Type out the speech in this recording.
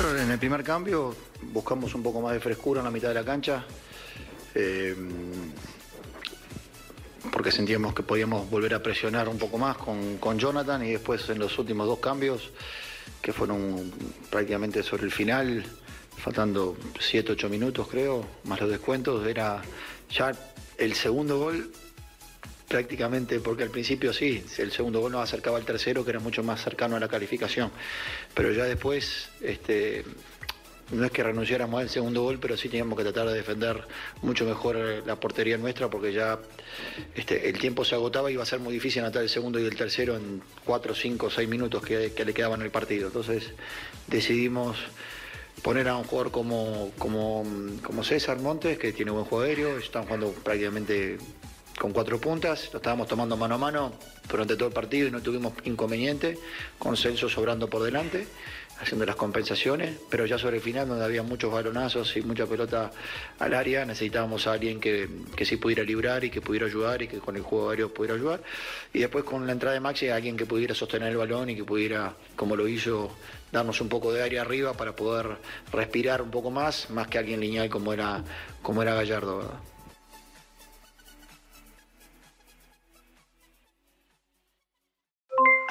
En el primer cambio buscamos un poco más de frescura en la mitad de la cancha. eh, porque sentíamos que podíamos volver a presionar un poco más con, con Jonathan y después en los últimos dos cambios, que fueron prácticamente sobre el final, faltando 7, 8 minutos creo, más los descuentos, era ya el segundo gol prácticamente, porque al principio sí, el segundo gol nos acercaba al tercero, que era mucho más cercano a la calificación, pero ya después, este, no es que renunciáramos al segundo gol, pero sí teníamos que tratar de defender mucho mejor la portería nuestra, porque ya este, el tiempo se agotaba y iba a ser muy difícil anotar el segundo y el tercero en 4, 5, 6 minutos que, le quedaban el partido. Entonces decidimos poner a un jugador como, como César Montes, que tiene buen juego aéreo, están jugando prácticamente con cuatro puntas, lo estábamos tomando mano a mano durante todo el partido y no tuvimos inconveniente, con Celso sobrando por delante, haciendo las compensaciones, pero ya sobre el final, donde había muchos balonazos y mucha pelota al área, necesitábamos a alguien que, que sí pudiera librar y que pudiera ayudar y que con el juego aéreo pudiera ayudar. Y después con la entrada de Maxi, alguien que pudiera sostener el balón y que pudiera, como lo hizo, darnos un poco de aire arriba para poder respirar un poco más, más que alguien lineal como era, como era Gallardo.